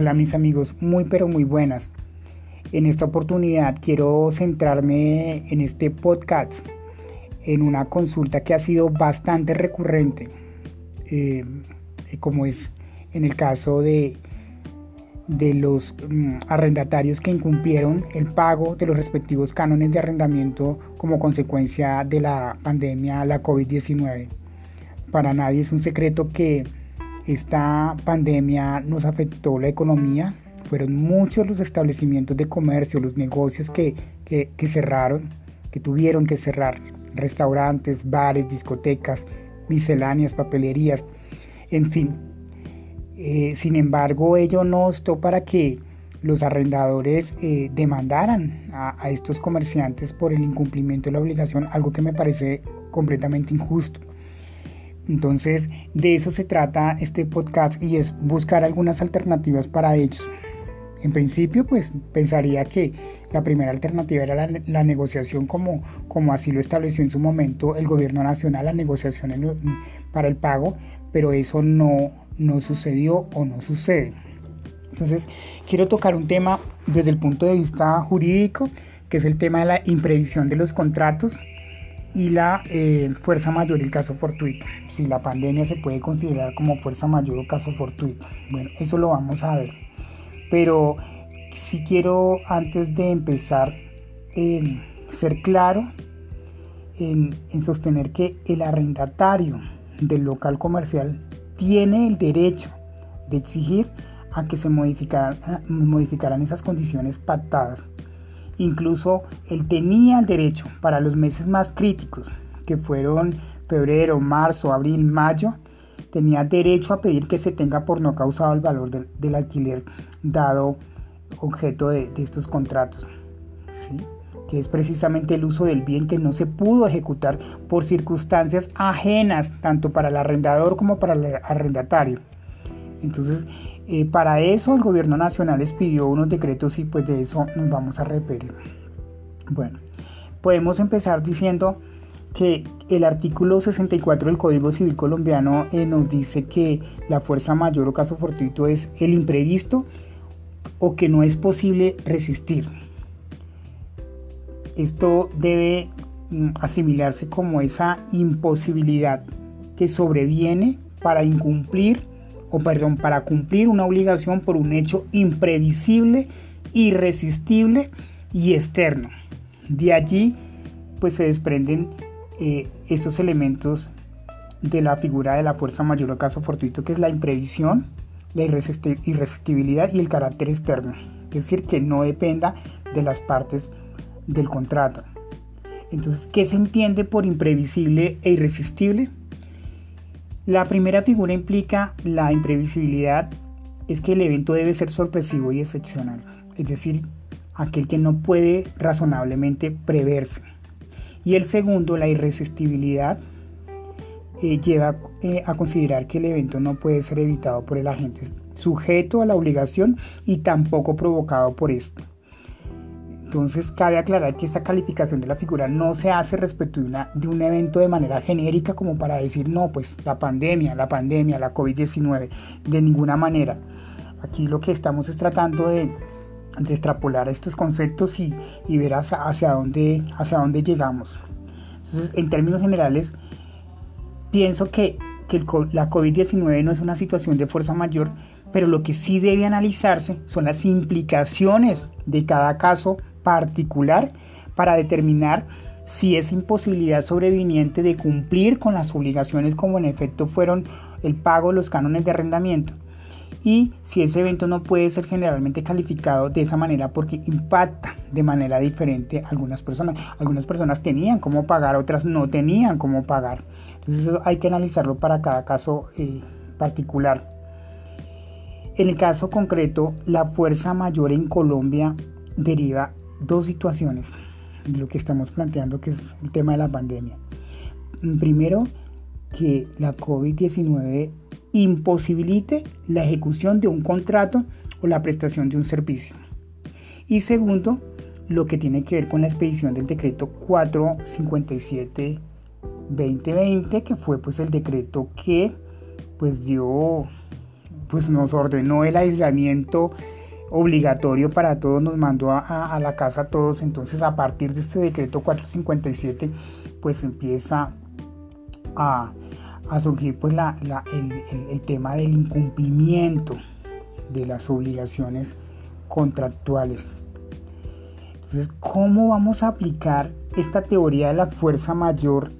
Hola mis amigos, muy pero muy buenas. En esta oportunidad quiero centrarme en este podcast, en una consulta que ha sido bastante recurrente, eh, como es en el caso de, de los mm, arrendatarios que incumplieron el pago de los respectivos cánones de arrendamiento como consecuencia de la pandemia, la COVID-19. Para nadie es un secreto que esta pandemia nos afectó la economía. Fueron muchos los establecimientos de comercio, los negocios que, cerraron, que tuvieron que cerrar. Restaurantes, bares, discotecas, misceláneas, papelerías, en fin. Eh, sin embargo, ello no obstó para que los arrendadores eh, demandaran a, estos comerciantes por el incumplimiento de la obligación, algo que me parece completamente injusto. Entonces, de eso se trata este podcast y es buscar algunas alternativas para ellos. En principio, pues pensaría que la primera alternativa era la, negociación como, como así lo estableció en su momento el gobierno nacional, la negociación para el pago, pero eso no, no sucedió o no sucede. Entonces, quiero tocar un tema desde el punto de vista jurídico, que es el tema de la imprevisión de los contratos y la eh, fuerza mayor, el caso fortuito. Si la pandemia se puede considerar como fuerza mayor o caso fortuito. Bueno, eso lo vamos a ver. Pero si quiero, antes de empezar, eh, ser claro en, sostener que el arrendatario del local comercial tiene el derecho de exigir a que se modificaran esas condiciones pactadas Incluso él tenía el derecho para los meses más críticos, que fueron febrero, marzo, abril, mayo, tenía derecho a pedir que se tenga por no causado el valor del, alquiler dado objeto de, estos contratos, que es precisamente el uso del bien que no se pudo ejecutar por circunstancias ajenas tanto para el arrendador como para el arrendatario. Entonces, eh, para eso el gobierno nacional les pidió unos decretos y pues de eso nos vamos a referir. Bueno, podemos empezar diciendo que el artículo 64 del Código Civil colombiano eh, nos dice que la fuerza mayor o caso fortuito es el imprevisto o que no es posible resistir. Esto debe mm, asimilarse como esa imposibilidad que sobreviene para incumplir o perdón, para cumplir una obligación por un hecho imprevisible, irresistible y externo. De allí pues se desprenden eh, estos elementos de la figura de la fuerza mayor o caso fortuito, que es la imprevisión, la irresistibilidad y el carácter externo. Es decir, que no dependa de las partes del contrato. Entonces, ¿qué se entiende por imprevisible e irresistible? La primera figura implica la imprevisibilidad, es que el evento debe ser sorpresivo y excepcional, es decir, aquel que no puede razonablemente preverse. Y el segundo, la irresistibilidad, eh, lleva eh, a considerar que el evento no puede ser evitado por el agente sujeto a la obligación y tampoco provocado por esto. Entonces cabe aclarar que esta calificación de la figura no se hace respecto de, una, de un evento de manera genérica como para decir, no, pues la pandemia, la pandemia, la COVID-19, de ninguna manera. Aquí lo que estamos es tratando de, extrapolar estos conceptos y, ver hacia, dónde, hacia dónde llegamos. Entonces, en términos generales, pienso que la COVID-19 no es una situación de fuerza mayor, pero lo que sí debe analizarse son las implicaciones de cada caso particular para determinar si esa imposibilidad sobreviniente de cumplir con las obligaciones como en efecto fueron el pago los cánones de arrendamiento y si ese evento no puede ser generalmente calificado de esa manera porque impacta de manera diferente algunas personas. Algunas personas tenían cómo pagar, otras no tenían cómo pagar. Entonces eso hay que analizarlo para cada caso eh, particular. En el caso concreto, la fuerza mayor en Colombia deriva dos situaciones de lo que estamos planteando, que es el tema de la pandemia. Primero, que la COVID-19 imposibilite la ejecución de un contrato o la prestación de un servicio. Y segundo, lo que tiene que ver con la expedición del decreto 457-2020, que fue pues el decreto que pues dio pues nos ordenó el aislamiento obligatorio para todos, nos mandó a, la casa a todos. Entonces a partir de este decreto 457 pues empieza a, surgir pues la, el, tema del incumplimiento de las obligaciones contractuales. Entonces, ¿cómo vamos a aplicar esta teoría de la fuerza mayor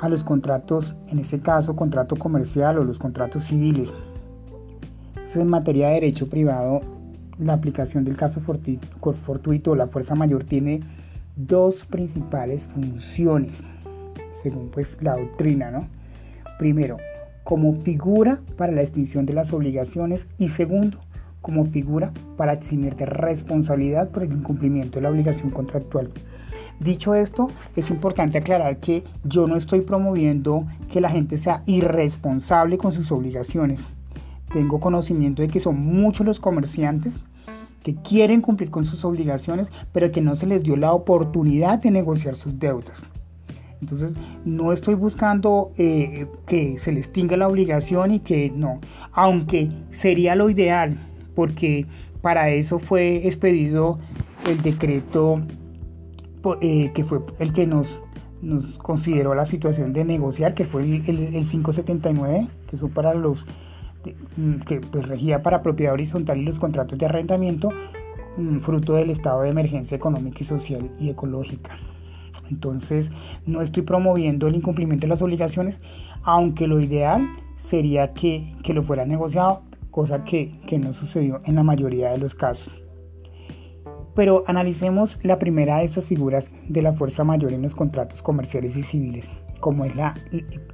a los contratos, en este caso contrato comercial o los contratos civiles? Entonces, en materia de derecho privado, la aplicación del caso fortuito o la fuerza mayor tiene dos principales funciones, según pues la doctrina, ¿no? Primero, como figura para la extinción de las obligaciones y segundo, como figura para eximir de responsabilidad por el incumplimiento de la obligación contractual. Dicho esto, es importante aclarar que yo no estoy promoviendo que la gente sea irresponsable con sus obligaciones. Tengo conocimiento de que son muchos los comerciantes que quieren cumplir con sus obligaciones, pero que no se les dio la oportunidad de negociar sus deudas. Entonces, no estoy buscando eh, que se les tinga la obligación y que no, aunque sería lo ideal, porque para eso fue expedido el decreto eh, que fue el que nos, nos consideró la situación de negociar, que fue el, el, el 579, que son para los que pues, regía para propiedad horizontal y los contratos de arrendamiento, mm, fruto del estado de emergencia económica y social y ecológica. Entonces, no estoy promoviendo el incumplimiento de las obligaciones, aunque lo ideal sería que, que lo fuera negociado, cosa que, que no sucedió en la mayoría de los casos. Pero analicemos la primera de estas figuras de la fuerza mayor en los contratos comerciales y civiles, como es la,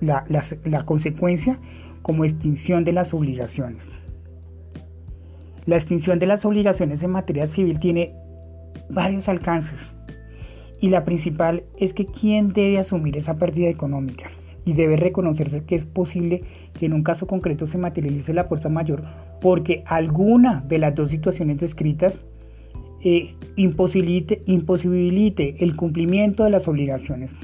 la, la consecuencia como extinción de las obligaciones. La extinción de las obligaciones en materia civil tiene varios alcances y la principal es que quién debe asumir esa pérdida económica y debe reconocerse que es posible que en un caso concreto se materialice la fuerza mayor porque alguna de las dos situaciones descritas eh, imposibilite el cumplimiento de las obligaciones.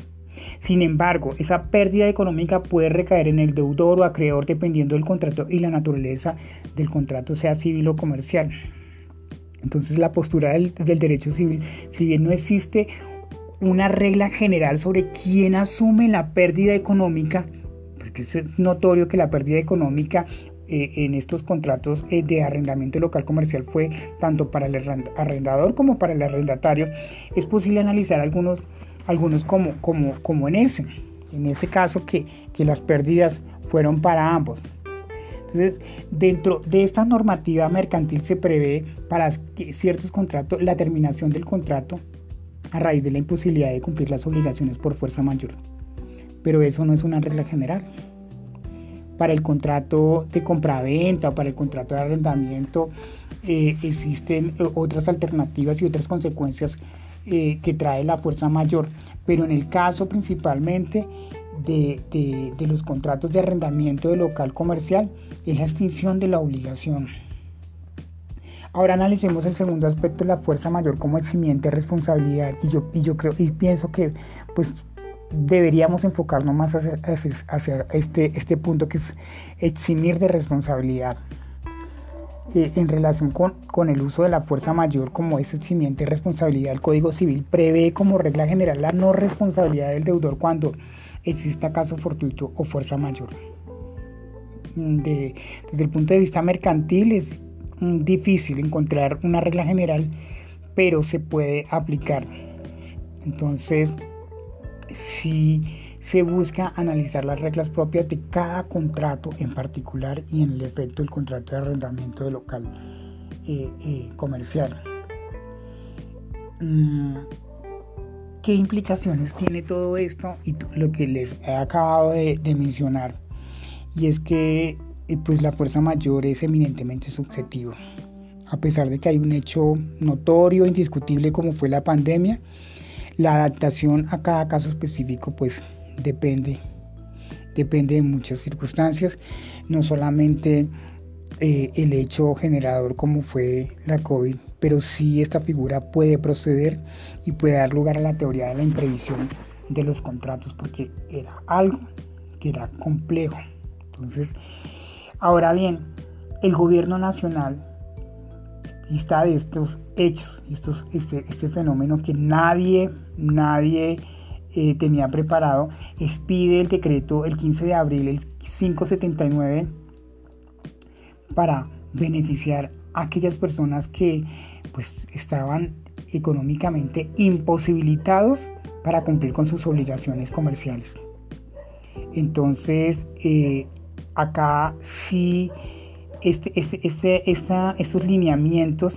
Sin embargo, esa pérdida económica puede recaer en el deudor o acreedor dependiendo del contrato y la naturaleza del contrato, sea civil o comercial. Entonces la postura del, derecho civil, si bien no existe una regla general sobre quién asume la pérdida económica, porque es notorio que la pérdida económica eh, en estos contratos eh, de arrendamiento local comercial fue tanto para el arrendador como para el arrendatario, es posible analizar algunos algunos como, como, como en ese, en ese caso que, que las pérdidas fueron para ambos. Entonces, dentro de esta normativa mercantil se prevé para ciertos contratos la terminación del contrato a raíz de la imposibilidad de cumplir las obligaciones por fuerza mayor. Pero eso no es una regla general. Para el contrato de compraventa o para el contrato de arrendamiento eh, existen eh, otras alternativas y otras consecuencias eh, que trae la fuerza mayor, pero en el caso principalmente de, los contratos de arrendamiento de local comercial es la extinción de la obligación. Ahora analicemos el segundo aspecto, la fuerza mayor como eximiente de responsabilidad y yo, y yo creo y pienso que pues deberíamos enfocarnos más hacia, hacia este, este punto que es eximir de responsabilidad. Eh, en relación con, con, el uso de la fuerza mayor como ese simiente responsabilidad, el Código Civil prevé como regla general la no responsabilidad del deudor cuando exista caso fortuito o fuerza mayor. Mm, desde el punto de vista mercantil es mm, difícil encontrar una regla general, pero se puede aplicar. Entonces, si se busca analizar las reglas propias de cada contrato en particular y en el efecto del contrato de arrendamiento de local eh, eh, comercial. Mm, ¿Qué implicaciones tiene todo esto? Y lo que les he acabado de, mencionar, y es que eh, pues la fuerza mayor es eminentemente subjetivo. A pesar de que hay un hecho notorio, indiscutible como fue la pandemia, la adaptación a cada caso específico pues depende, depende de muchas circunstancias, no solamente eh, el hecho generador como fue la COVID, pero sí esta figura puede proceder y puede dar lugar a la teoría de la imprevisión de los contratos porque era algo que era complejo. Entonces, ahora bien, el gobierno nacional está de estos hechos, estos, este, este fenómeno que nadie, nadie eh, tenía preparado, expide el decreto el 15 de abril, el 579, para beneficiar a aquellas personas que pues estaban económicamente imposibilitados para cumplir con sus obligaciones comerciales. Entonces, eh, acá sí, este, este, este estos lineamientos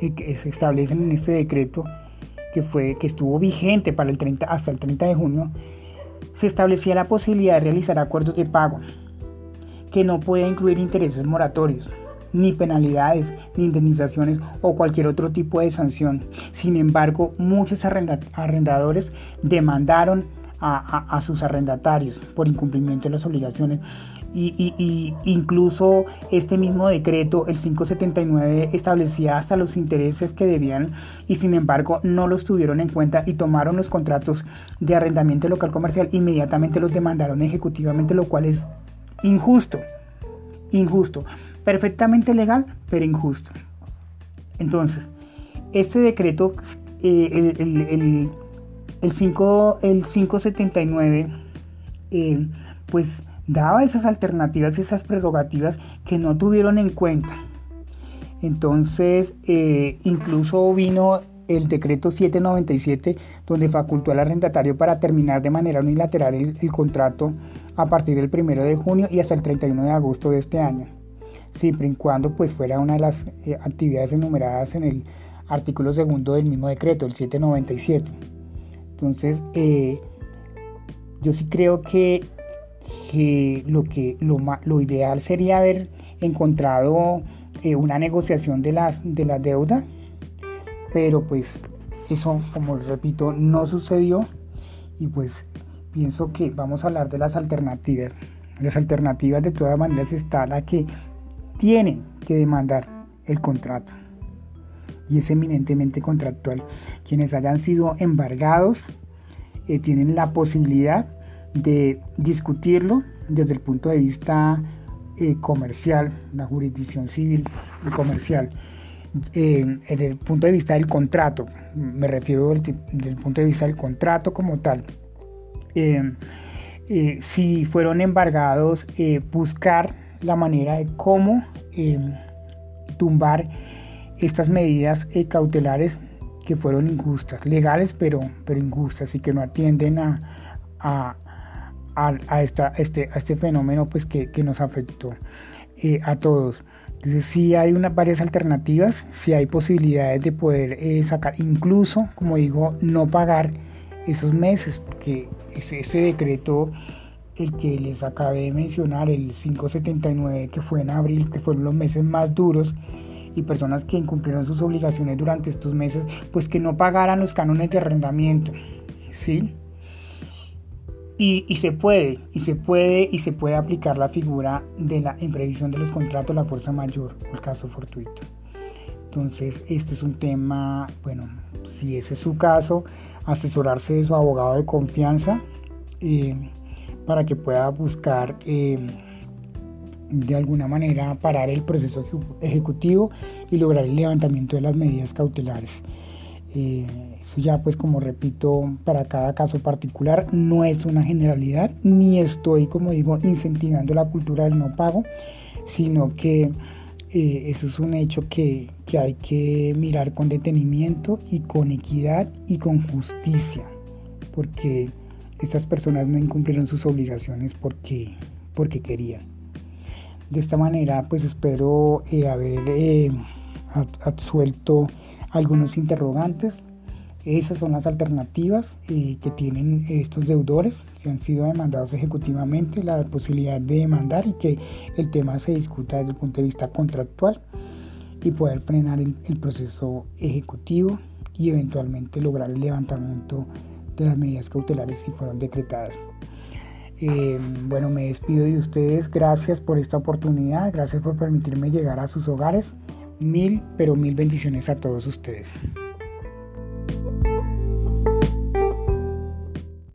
eh, que se establecen en este decreto, que, fue, que estuvo vigente para el 30, hasta el 30 de junio, se establecía la posibilidad de realizar acuerdos de pago, que no puede incluir intereses moratorios, ni penalidades, ni indemnizaciones o cualquier otro tipo de sanción. Sin embargo, muchos arrendadores demandaron a, sus arrendatarios por incumplimiento de las obligaciones. Y, incluso este mismo decreto, el 579, establecía hasta los intereses que debían y sin embargo no los tuvieron en cuenta y tomaron los contratos de arrendamiento local comercial, inmediatamente los demandaron ejecutivamente, lo cual es injusto, injusto perfectamente legal, pero injusto. Entonces, este decreto, eh, el, el, 5, el 579, eh, pues daba esas alternativas, esas prerrogativas que no tuvieron en cuenta. Entonces, eh, incluso vino el decreto 797, donde facultó al arrendatario para terminar de manera unilateral el, contrato a partir del 1 de junio y hasta el 31 de agosto de este año siempre y cuando pues fuera una de las eh, actividades enumeradas en el artículo segundo del mismo decreto, el 797. Entonces, eh, yo sí creo que, lo que lo, lo, ideal sería haber encontrado eh, una negociación de las de la deuda, pero pues eso, como repito, no sucedió y pues pienso que vamos a hablar de las alternativas. Las alternativas de todas maneras está la que tienen que demandar el contrato. Y es eminentemente contractual. Quienes hayan sido embargados eh, tienen la posibilidad de discutirlo desde el punto de vista eh, comercial, la jurisdicción civil y comercial. Eh, desde el punto de vista del contrato, me refiero desde el punto de vista del contrato como tal. si fueron embargados, buscar la manera de cómo em, tumbar estas medidas eh, cautelares que fueron injustas, legales pero, pero injustas y que no atienden a, a, esta, este, a este fenómeno pues, que, que nos afectó eh, a todos. Entonces sí hay unas varias alternativas, sí hay posibilidades de poder eh, sacar, incluso, como digo, no pagar esos meses, porque ese, ese decreto el que les acabé de mencionar, el 579, que fue en abril, que fueron los meses más duros, y personas que incumplieron sus obligaciones durante estos meses, pues que no pagaran los cánones de arrendamiento, ¿sí? Y, se puede, y se puede, y se puede aplicar la figura de la imprevisión de los contratos, la fuerza mayor, el caso fortuito. Entonces, este es un tema, bueno, si ese es su caso, asesorarse de su abogado de confianza. Eh, para que pueda buscar eh, de alguna manera parar el proceso ejecutivo y lograr el levantamiento de las medidas cautelares. Eh, eso ya pues como repito para cada caso particular no es una generalidad ni estoy como digo incentivando la cultura del no pago sino que eh, eso es un hecho que, que hay que mirar con detenimiento y con equidad y con justicia porque estas personas no incumplieron sus obligaciones porque, porque querían. De esta manera, pues espero eh, haber eh, absuelto algunos interrogantes. Esas son las alternativas eh, que tienen estos deudores, si han sido demandados ejecutivamente, la posibilidad de demandar y que el tema se discuta desde el punto de vista contractual y poder frenar el, proceso ejecutivo y eventualmente lograr el levantamiento de las medidas cautelares que fueron decretadas. Eh, bueno, me despido de ustedes. Gracias por esta oportunidad. Gracias por permitirme llegar a sus hogares. Mil, pero mil bendiciones a todos ustedes.